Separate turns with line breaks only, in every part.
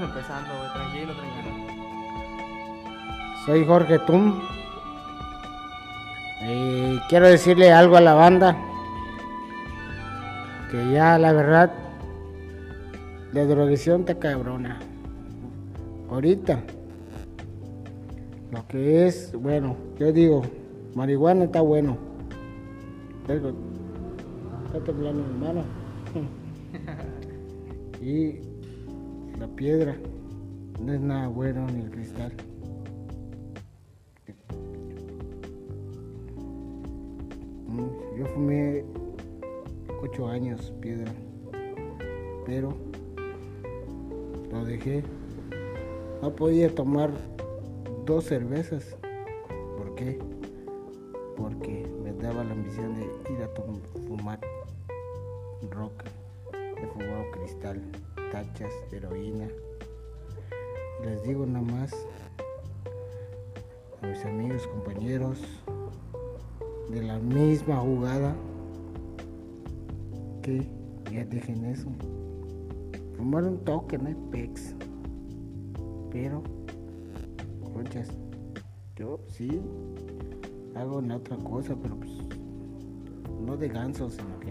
estamos empezando. Tranquilo, tranquilo.
Soy Jorge Tum. Y quiero decirle algo a la banda. Que ya la verdad, la drogación está cabrona. Ahorita, lo que es, bueno, yo digo, marihuana está bueno. Está temblando mi mano. y la piedra no es nada bueno ni el cristal. Mm, Yo fumé ocho años piedra, pero lo dejé. No podía tomar dos cervezas. ¿Por qué? Porque me daba la ambición de ir a fumar rock. He fumado cristal, tachas, heroína. Les digo nada más a mis amigos, compañeros de la misma jugada que ya dejen eso. Fumar un toque, no hay pex. Pero, conchas, yo sí hago una otra cosa, pero pues no de ganso, sino que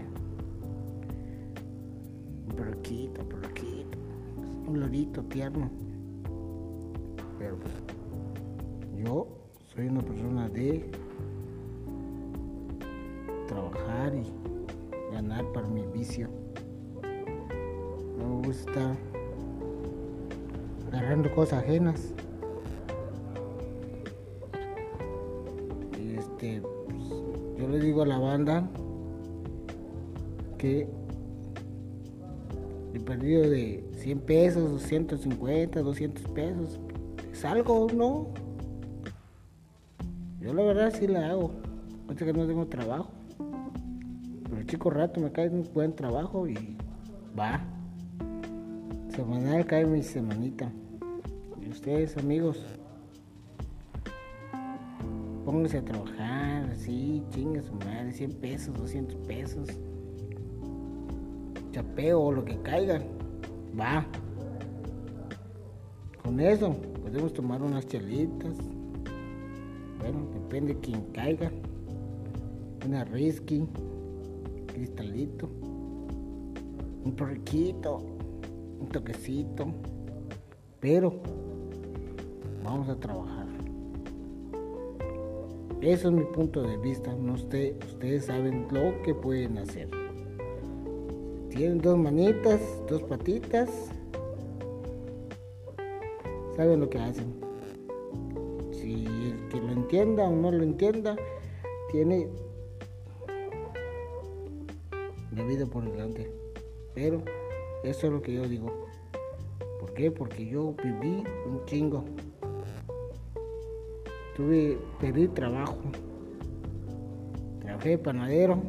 un perroquito, perroquito, un lorito tierno. Pero pues yo soy una persona de trabajar y ganar para mi vicio. No me gusta agarrando cosas ajenas. Y este, pues, yo le digo a la banda que el perdido de 100 pesos, 250, 200 pesos, es algo, ¿no? Yo la verdad sí la hago. Ahorita que no tengo trabajo. Pero chico rato me cae un buen trabajo y va. Semanal cae mi semanita. Y ustedes, amigos, pónganse a trabajar, así, chinga su madre, 100 pesos, 200 pesos. Chapeo o lo que caiga. Va. Con eso podemos tomar unas chelitas. Bueno, depende de quién caiga. Una risky, cristalito, un porriquito, un toquecito. Pero vamos a trabajar. Eso es mi punto de vista. No usted, ustedes saben lo que pueden hacer. Tienen dos manitas, dos patitas. Saben lo que hacen. Si el que lo entienda o no lo entienda, tiene la vida por delante. Pero eso es lo que yo digo. ¿Por qué? Porque yo viví un chingo. Tuve, pedí trabajo. Trabajé de panadero,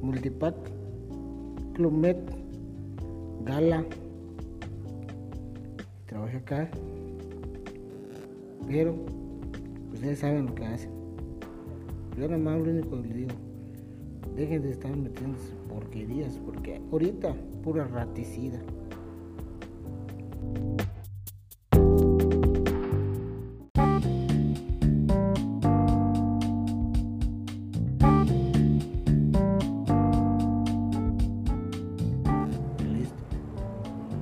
multipack, Club Med, Gala. Trabajé acá. Pero ustedes saben lo que hacen. Yo nada más lo único que les digo, dejen de estar metiéndose porquerías, porque ahorita pura raticida.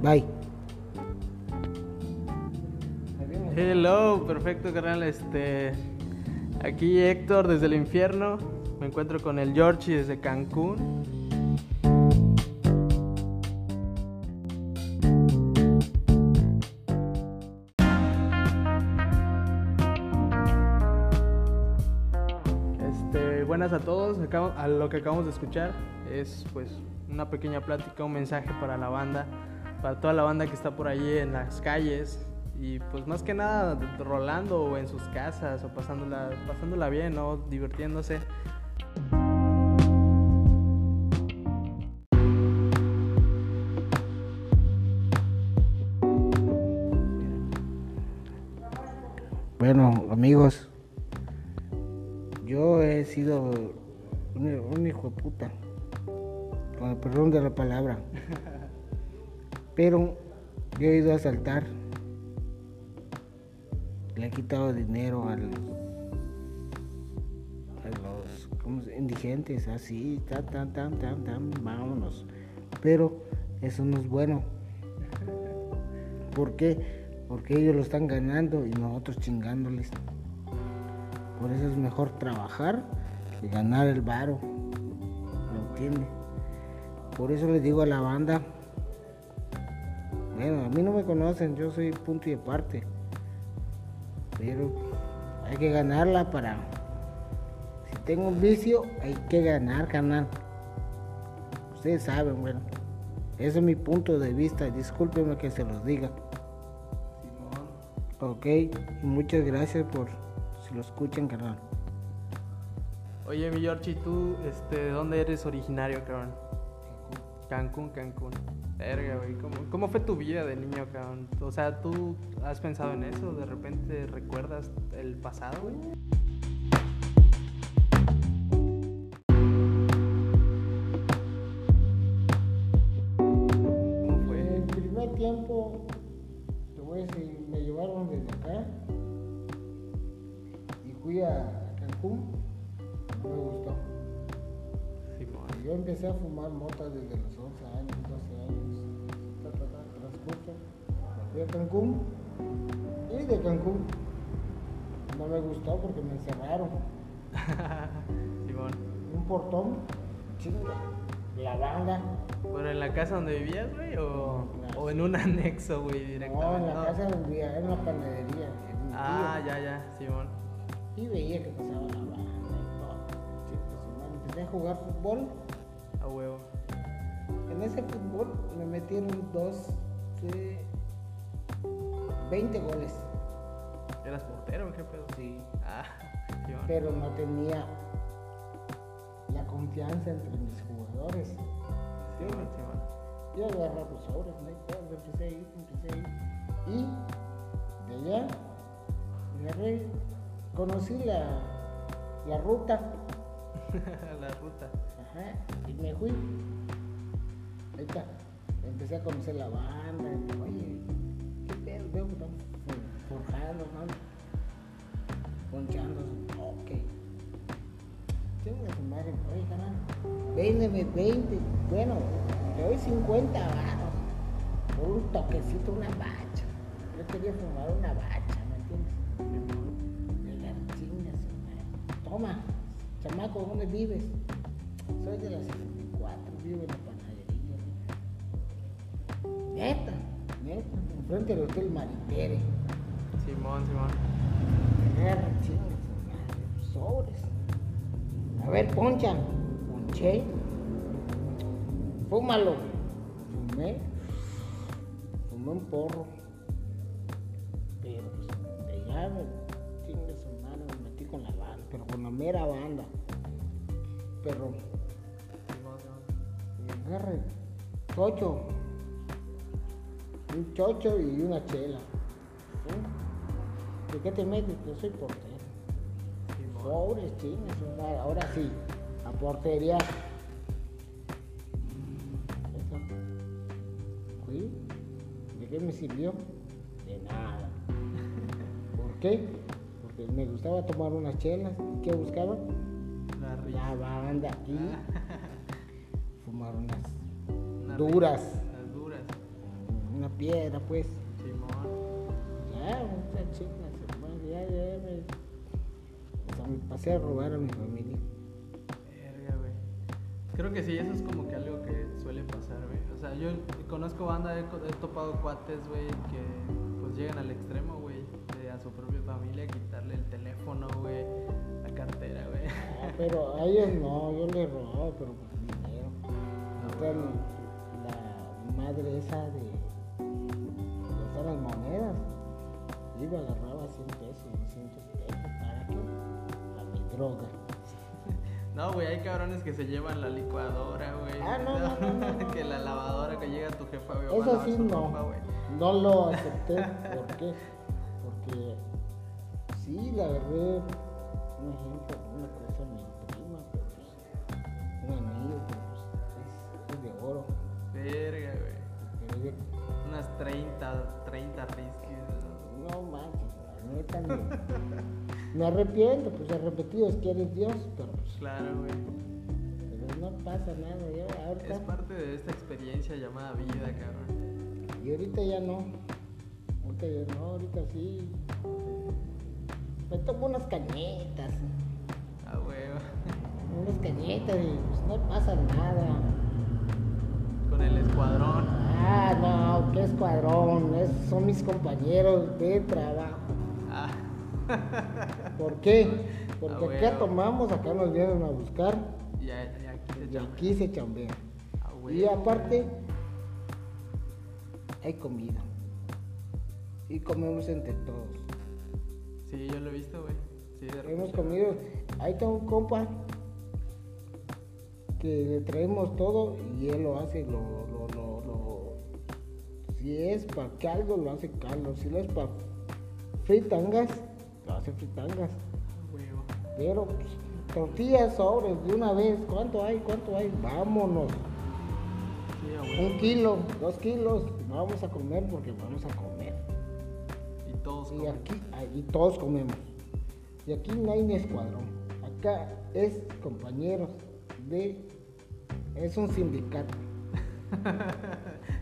Bye.
Hello, perfecto, carnal. Este, aquí Héctor desde el infierno. Me encuentro con el Georgie desde Cancún. Este, buenas a todos. Lo que acabamos de escuchar es pues una pequeña plática, un mensaje para la banda, para toda la banda que está por allí en las calles y pues más que nada rolando o en sus casas o pasándola, pasándola bien, ¿no? Divirtiéndose.
Bueno, amigos, yo he sido un, un hijo de puta, con el perdón de la palabra. Pero Yo he ido a asaltar. Le he quitado dinero a los ¿cómo se- indigentes, así, tan, tan, tan, tan, tan, vámonos. Pero eso no es bueno. ¿Por qué? Porque ellos lo están ganando y nosotros chingándoles. Por eso es mejor trabajar y ganar el varo. ¿Me entiende? Por eso les digo a la banda, bueno, a mí no me conocen, yo soy punto y aparte. Pero hay que ganarla para... Si tengo un vicio, hay que ganar, canal. Ustedes saben, bueno. Ese es mi punto de vista. Discúlpenme que se los diga.
Simón.
Ok, y muchas gracias por si lo escuchan, canal.
Oye, mi George, ¿y tú, este, de dónde eres originario, cabrón? Cancún, Cancún. Verga, güey. ¿Cómo, ¿Cómo fue tu vida de niño, cabrón? O sea, ¿tú has pensado en eso? ¿De repente recuerdas el pasado, güey? ¿Cómo fue?
El primer tiempo, te voy a decir, me llevaron desde acá y fui a Cancún. Me gustó. Yo empecé a fumar mota desde los 11 años, 12 años. Fui a Cancún y de Cancún no me gustó porque me encerraron.
Simón.
Un portón, chinga, la banda.
¿Pero en la casa donde vivías, güey? ¿O, o en un anexo, güey,
No,
directamente?
en la casa vivía, era una panadería.
Ah,
tío.
ya, ya, Simón.
Y veía que pasaba la banda y todo. Madre. Empecé a jugar fútbol.
A huevo.
En ese fútbol me metieron dos, 20 goles.
¿Eras portero o qué pedo?
Sí.
Ah.
Pero no tenía la confianza entre mis jugadores.
Simón, Simón.
Yo agarraba los sobres, no empecé a ir, empecé a ir. Y de allá, agarré, conocí la, la ruta.
la ruta.
Ajá, y me fui. Ahí está. Empecé a conocer la banda. Oye, madre, oye, canal. Véndeme 20. Bueno, le doy 50 varos. Por un toquecito, una bacha. Yo quería fumar una bacha, ¿me entiendes? Llegar, chingas, madre. Toma, chamaco, ¿dónde vives? Soy de la 64, vivo en la panadería. Neta, neta, enfrente del Hotel Maritere.
Simón, Simón.
Agarra, chingas, madre, sobres. A ver, poncha. Ponché. Fúmalo. Fumé. Fumé un porro. Pero pues, de allá me chingue su madre, me metí con la banda, pero con la mera banda. Pero y agarre chocho. Un chocho y una chela. ¿De qué te metes? Yo soy portero. Pobres madre. ahora sí, a portería. ¿De qué me sirvió? De nada. ¿Por qué? Porque me gustaba tomar unas chelas. ¿Y qué buscaba?
La.
La banda y fumar unas
Una
duras.
Las duras.
Una piedra, pues.
Simón.
Ya, muchas chingas, hermano, ya, ya, me... Hasta me pasé a robar a mi familia.
Verga, güey. Creo que sí, eso es como que algo que suele pasar, güey. O sea, yo conozco banda, he, he topado cuates, güey, que pues llegan al extremo, güey, de a su propia familia quitarle el teléfono, güey, la cartera, güey.
Ah, pero a ellos no, yo les robaba, pero por dinero. La madre esa de, las monedas, iba, agarraba 100 pesos, 200 pesos, ¿para qué? Droga.
No, güey, hay cabrones que se llevan la licuadora, güey.
Ah, no, no, no, no, no,
que la lavadora que llega tu jefa, güey.
Eso sí no,
ropa,
no lo acepté. ¿Por qué? Porque sí, la agarré, un ejemplo, una cosa mi prima, pero pues, un anillo, pero pues, es, es de oro.
Verga, güey. Unas 30, 30 risques.
No manches, la neta ni- Me arrepiento, pues arrepentidos que eres Dios, pero, pues,
Claro, güey.
pero no pasa nada,
Es
ahorita.
parte de esta experiencia llamada vida, cabrón.
Y ahorita ya no. Ahorita ya no, ahorita sí. Me tomo unas cañetas,
Ah, güey.
unas cañetas y pues no pasa nada.
Con el escuadrón.
Ah, no, qué escuadrón, es- son mis compañeros de trabajo.
Ah,
¿Por qué? Porque
Ah,
acá tomamos, acá nos vienen a buscar
ya aquí se
y
llama.
aquí se chambea.
Ah.
Y aparte, hay comida. Y comemos entre todos.
Sí, yo lo he visto, güey. Sí,
Hemos comido. Ahí está un compa que le traemos todo y él lo hace, lo, lo, lo, lo- si es para caldo, lo hace caldo. Si no es para fritangas, lo hace fritangas.
Ah, huevo.
Pero pues, tortillas sobres de una vez. ¿Cuánto hay? ¿Cuánto hay? Vámonos.
Sí,
Un kilo, dos kilos. No vamos a comer porque vamos a comer.
Y todos
Y aquí, y todos comemos. Y aquí no hay ni escuadrón. Acá es compañeros de. Es un sindicato.
Ah,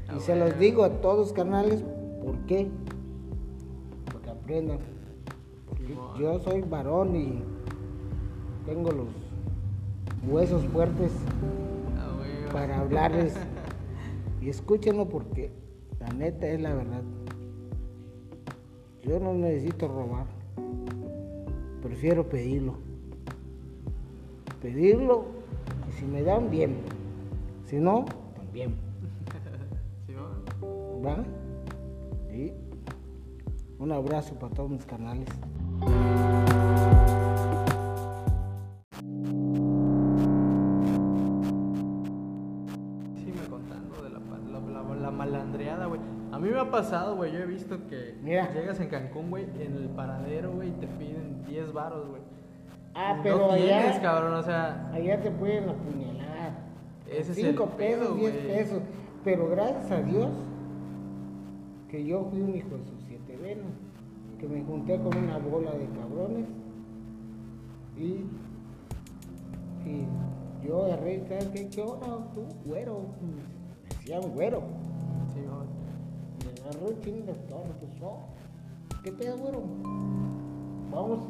y se los digo a todos, canales, ¿por qué? Porque aprendan. Yo soy varón y tengo los huesos fuertes
Ah,
para hablarles. Y escúchenlo porque la neta es la verdad. Yo no necesito robar. Prefiero pedirlo. Pedirlo y si me dan bien. Si no, también.
Sí, va.
Y un abrazo para todos mis canales.
Pasado, güey. Yo he visto que
Mira.
llegas en Cancún, güey, en el paradero, güey, te piden 10 varos, güey.
Ah, pero
no tienes,
allá,
cabrón, o sea,
allá te pueden apuñalar.
Ese es
5
el
pesos,
pedo,
10
güey.
pesos. Pero gracias a Dios que yo fui un hijo de sus siete venas. Que me junté con una bola de cabrones. Y, y yo agarré, ¿sabes qué? ¿Qué hora tú, güero? Me decían güero. Agarró chingas torres, pues, oh, ¿qué pedo, güero? Vamos,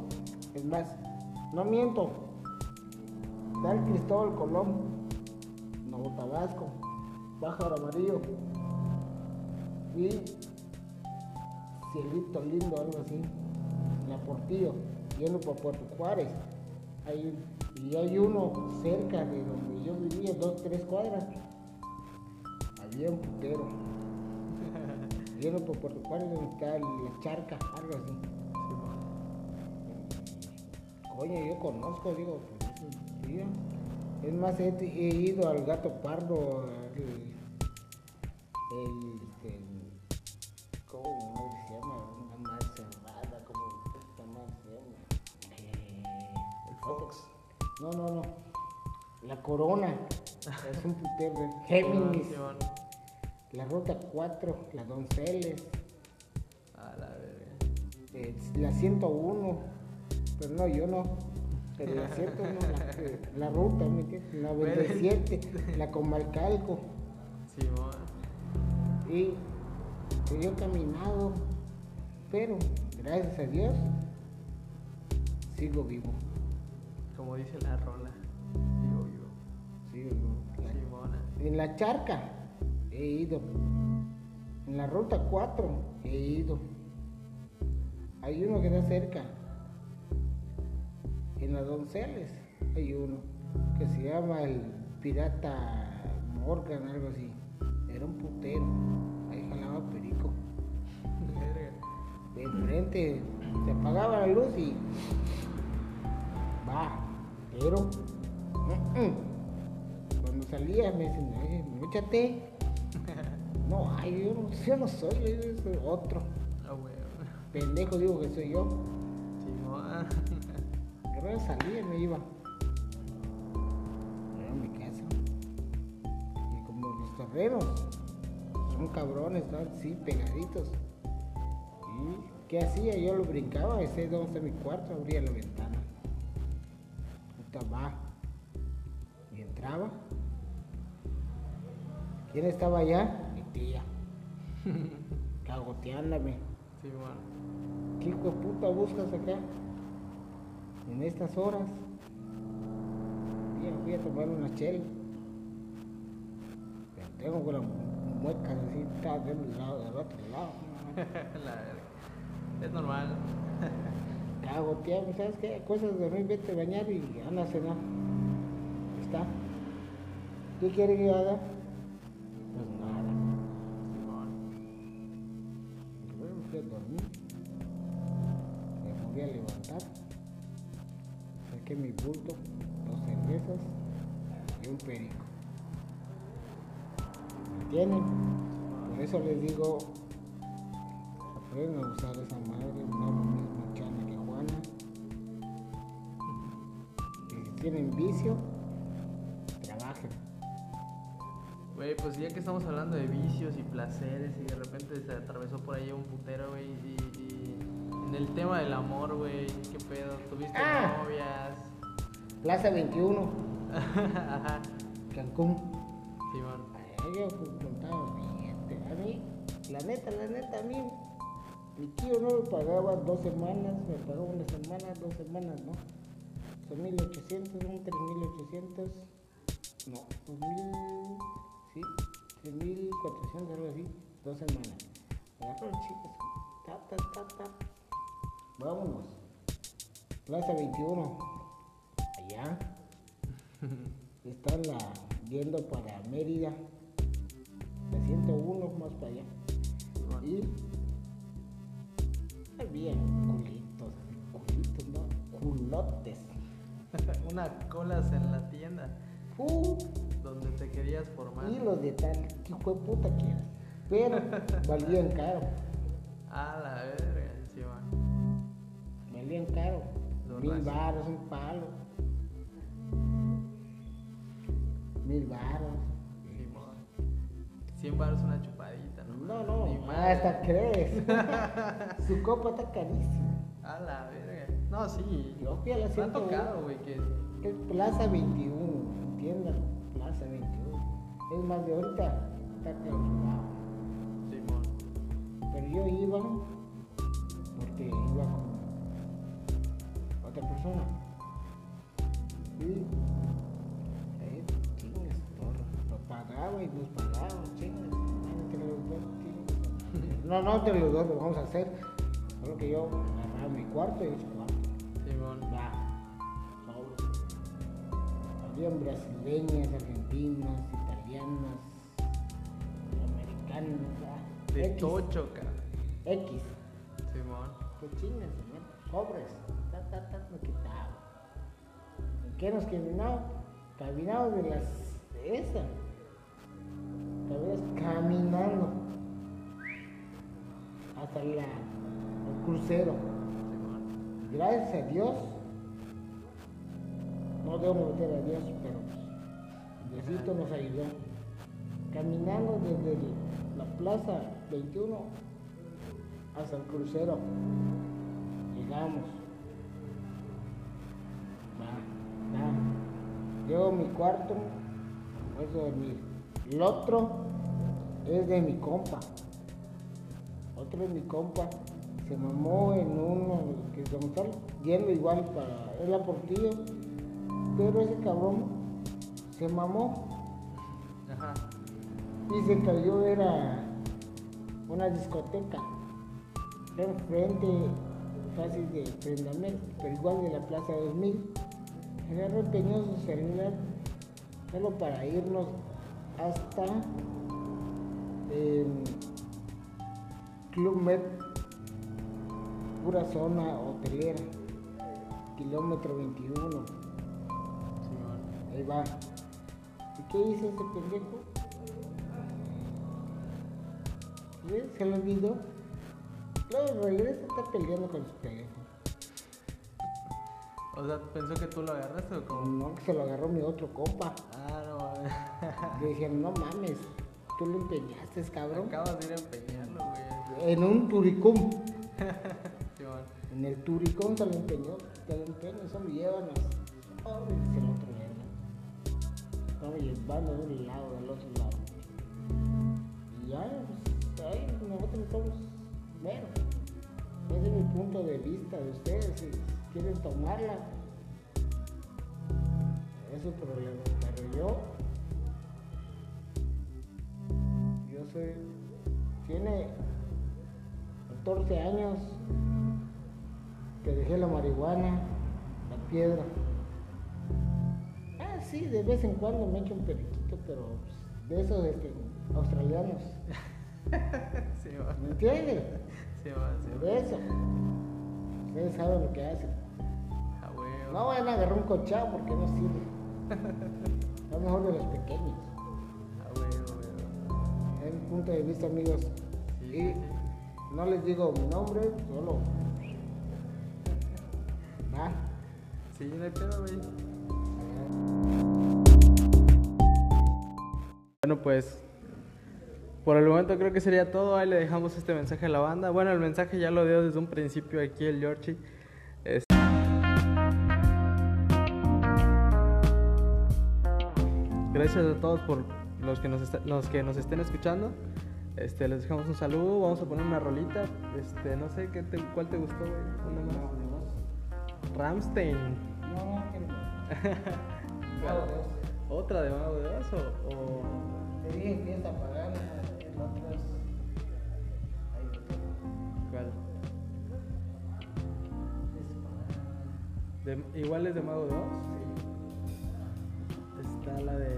es más, no miento. El Cristóbal Colón, Nuevo Tabasco, Pájaro Amarillo y Cielito Lindo, algo así, La Portillo, yendo para Puerto Juárez. Hay- y hay uno cerca de donde yo vivía, dos, tres cuadras. Había un putero. Yendo por Puerto Juárez donde está la charca, algo así. Coño, yo conozco, digo, pues, Es más, he, he ido al gato pardo, al- el, este, ¿cómo se llama? Una madre cerrada, ¿cómo esta madre se llama? Eh,
El Fox.
No, no, no. La corona. es un putero. de Géminis. La ruta 4, la Donceles.
A la
eh, la 101. Pero no, yo no. Pero la 101, la, la ruta, ¿me entiendes? La 27, la Comalcalco.
Sí.
Y que yo he caminado. Pero, gracias a Dios, sigo vivo.
Como dice la rola. Digo, vivo.
Sigo vivo. La-
Simona.
En la charca he ido. En la ruta 4 he ido. Hay uno que está cerca. En las Donceles hay uno que se llama el Pirata Morgan, algo así. Era un putero. Ahí jalaba perico. De enfrente se apagaba la luz y. Va. Pero. mm, mm. Cuando salía me dicen, "Ay, múchate. No, ay, yo no, yo no soy, yo soy otro.
Ah.
Pendejo digo que soy yo.
Simón.
Pero salía y me iba. Era mi casa. Y como los terrenos son cabrones, ¿no? Sí, pegaditos. ¿Y qué hacía? Yo lo brincaba, ese donde está mi cuarto, abría la ventana. Puta, va. Y entraba. ¿Quién estaba allá? Mi tía. Cagoteándome.
Sí, bueno.
¿Qué hijo de puta buscas acá? En estas horas. Tía, fui a tomar una chela. Pero tengo con las muecas así, está de un lado, del otro lado.
La. Es normal.
Cagoteando, ¿sabes qué? Cosas de vete a bañar y anda a cenar. Ahí Está. ¿Qué quiere que yo haga? ¿Me entienden? Por eso les digo, aprendan a usar esa madre, no lo mismo Chana que Juana. Y si tienen vicio, trabajen.
Güey, pues ya que estamos hablando de vicios y placeres y de repente se atravesó por ahí un putero, güey, y, y en el tema del amor, güey, ¿qué pedo? ¿Tuviste
Ah.
novias?
Plaza 21,
Ajá,
Cancún. Ay, yo pues, contaba billete. A mí, la neta, la neta, a mí, mi tío no me pagaba dos semanas, me pagó una semana, dos semanas, ¿no? Son 1800, son 3800, no, 2000, sí, 3400, algo así, dos semanas. Agarró el chico, ta, ta, ta, ta. Vámonos. Plaza 21, allá. Está la yendo para Mérida, la 101 más para allá. Y había culitos, culitos, no, culotes.
Unas colas en la tienda
Uh,
donde te querías formar.
y los de tal, que hijo de puta quieras. Pero valían caro,
A la verga, Simón.
valían caro. Mil baros, un palo. Mil baros.
Simón. 100 baros una chupadita, ¿no?
No, no,
Ni madre.
hasta crees. Su copa está carísima.
A la verga. No, sí.
Yo fui a la
Me ha
101.
tocado, güey, que
Es Plaza 21, entiendan, Plaza 21. Es más de ahorita, está clausurado.
Simón.
Pero yo iba porque iba con otra persona. Y pagaba y nos pagaba, chingas. Entre los dos, chingas. No, no entre los dos lo vamos a hacer. Solo que yo agarraba mi cuarto y ese cuarto.
Simón.
Va, sobres. Habían brasileñas, argentinas, italianas, americanas, ah,
De
X,
tocho, cara.
X.
Simón.
Qué chingas, ¿no? sobres. Ta, ta, ta, me quitaba. ¿En qué nos caminaba? Caminaba de las. de esa. Caminando. Hasta la, el crucero. Gracias a Dios, no debo meter a Dios, pero pues, Diosito nos ayudó. Caminando desde la plaza 21 hasta el crucero, llegamos. Va, va. Llego a mi cuarto, a dormir. El otro es de mi compa. Otro de mi compa se mamó en uno que tal, yendo igual para es la portilla, pero ese cabrón se mamó
Ajá.
y se cayó, era una discoteca, era enfrente casi de Prendamel, pero igual de la Plaza 2000. Agarró el peñoso celular solo para irnos hasta Club Med, pura zona hotelera, kilómetro 21.
Simón.
Ahí va. ¿Y qué hizo ese pendejo? ¿Ves? Se lo olvidó. Luego regresa, está peleando con su teléfono.
O sea, pensó que tú lo agarraste o cómo?
No, que se lo agarró mi otro compa.
Ah, no mames.
Le dijeron, no mames, Tú lo empeñaste, cabrón.
Acabas de ir empeñando, güey.
En un turicum.
Simón.
En el turicum se lo empeñó. Te lo empeño, eso me llevan Oh, dice el otro verga. Estamos llevando de un lado, del otro lado. Y ya, pues, ahí nosotros estamos. Bueno, ese es mi punto de vista de ustedes. Si quieren tomarla, es su problema. Pero yo, soy, tiene 14 años que dejé la marihuana, la piedra. Ah, sí, de vez en cuando me echo un periquito, pero pues, de esos este, australianos.
Simón.
¿Me entiendes?
Simón, Simón.
De eso. Ustedes saben lo que hacen.
Ah.
No vayan a agarrar un cochado porque no sirve. Es mejor de los pequeños. Punto de vista, amigos.
Sí,
Y
sí,
no les digo mi nombre, solo. ¿Va?
Sí, no hay pedo, güey. Bueno, pues por el momento creo que sería todo. Ahí le dejamos este mensaje a la banda. Bueno, el mensaje ya lo dio desde un principio aquí el Georgie. Es- Gracias a todos por los que nos, los que nos estén escuchando. Este, les dejamos un saludo. Vamos a poner una rolita. Este, no sé qué te- cuál te gustó, güey. Una más. Ramstein.
No, no, que no.
¿Otra de Mago de Oz o- o
Te dije fiesta pagana, el otro es.
Cuál? De, igual es de Mago de Oz. Está la de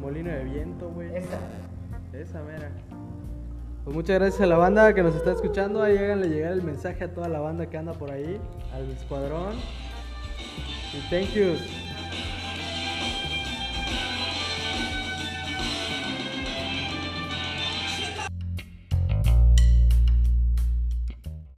Molino de Viento, güey.
Esa.
Esa mera. Pues muchas gracias a la banda que nos está escuchando. Ahí háganle llegar el mensaje a toda la banda que anda por ahí, al escuadrón. Y thank you.